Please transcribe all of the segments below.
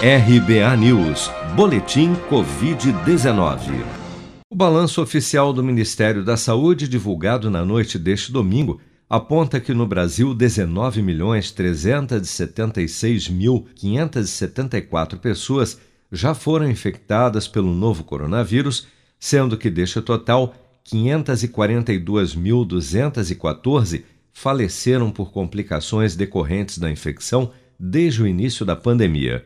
RBA News, Boletim Covid-19. O balanço oficial do Ministério da Saúde, divulgado na noite deste domingo, aponta que no Brasil 19.376.574 pessoas já foram infectadas pelo novo coronavírus, sendo que deste total, 542.214 faleceram por complicações decorrentes da infecção desde o início da pandemia.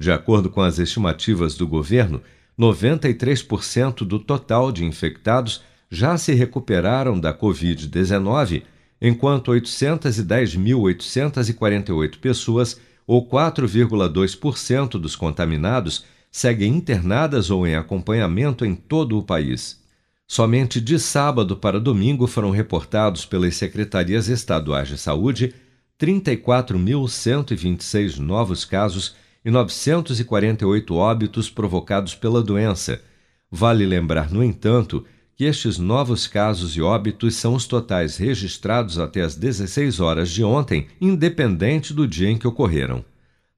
De acordo com as estimativas do governo, 93% do total de infectados já se recuperaram da Covid-19, enquanto 810.848 pessoas, ou 4,2% dos contaminados, seguem internadas ou em acompanhamento em todo o país. Somente de sábado para domingo foram reportados pelas secretarias estaduais de saúde 34.126 novos casos e 948 óbitos provocados pela doença. Vale lembrar, no entanto, que estes novos casos e óbitos são os totais registrados até as 16 horas de ontem, independente do dia em que ocorreram.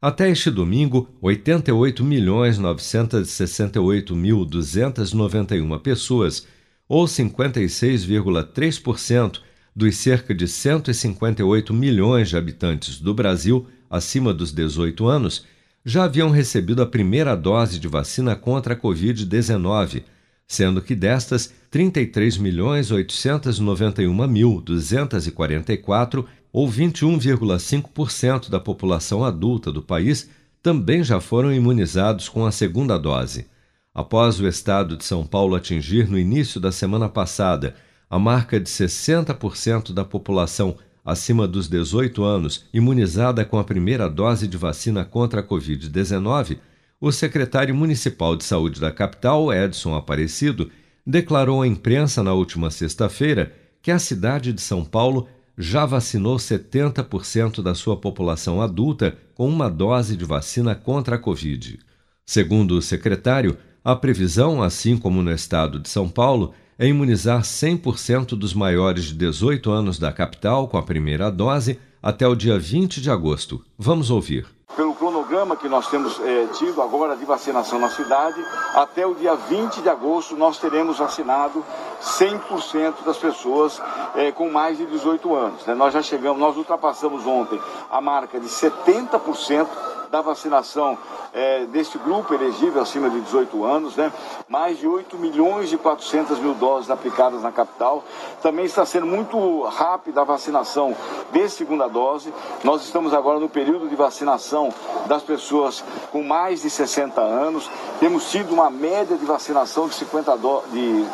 Até este domingo, 88.968.291 pessoas, ou 56,3% dos cerca de 158 milhões de habitantes do Brasil acima dos 18 anos, já haviam recebido a primeira dose de vacina contra a Covid-19, sendo que destas, 33.891.244, ou 21,5% da população adulta do país, também já foram imunizados com a segunda dose. Após o estado de São Paulo atingir no início da semana passada a marca de 60% da população acima dos 18 anos imunizada com a primeira dose de vacina contra a Covid-19, o secretário municipal de saúde da capital, Edson Aparecido, declarou à imprensa na última sexta-feira que a cidade de São Paulo já vacinou 70% da sua população adulta com uma dose de vacina contra a Covid. Segundo o secretário, a previsão, assim como no estado de São Paulo, é imunizar 100% dos maiores de 18 anos da capital com a primeira dose até o dia 20 de agosto. Vamos ouvir. Pelo cronograma que nós temos é, tido agora de vacinação na cidade, até o dia 20 de agosto nós teremos vacinado 100% das pessoas é, com mais de 18 anos. Né? Nós já chegamos, nós ultrapassamos ontem a marca de 70% da vacinação é, deste grupo elegível acima de 18 anos, né? mais de 8 milhões e 400 mil doses aplicadas na capital. Também está sendo muito rápida a vacinação de segunda dose. Nós estamos agora no período de vacinação das pessoas com mais de 60 anos. Temos tido uma média de vacinação de 50 do, de,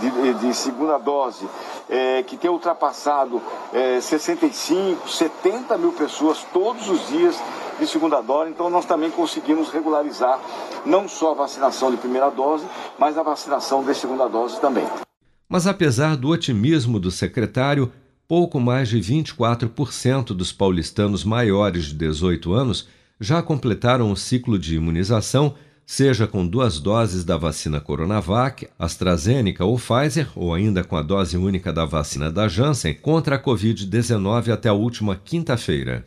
de, de segunda dose é, que tem ultrapassado é, 65, 70 mil pessoas todos os dias de segunda dose, então nós também conseguimos regularizar não só a vacinação de primeira dose, mas a vacinação de segunda dose também. Mas apesar do otimismo do secretário, pouco mais de 24% dos paulistanos maiores de 18 anos já completaram o ciclo de imunização, seja com duas doses da vacina Coronavac, AstraZeneca ou Pfizer, ou ainda com a dose única da vacina da Janssen contra a Covid-19 até a última quinta-feira.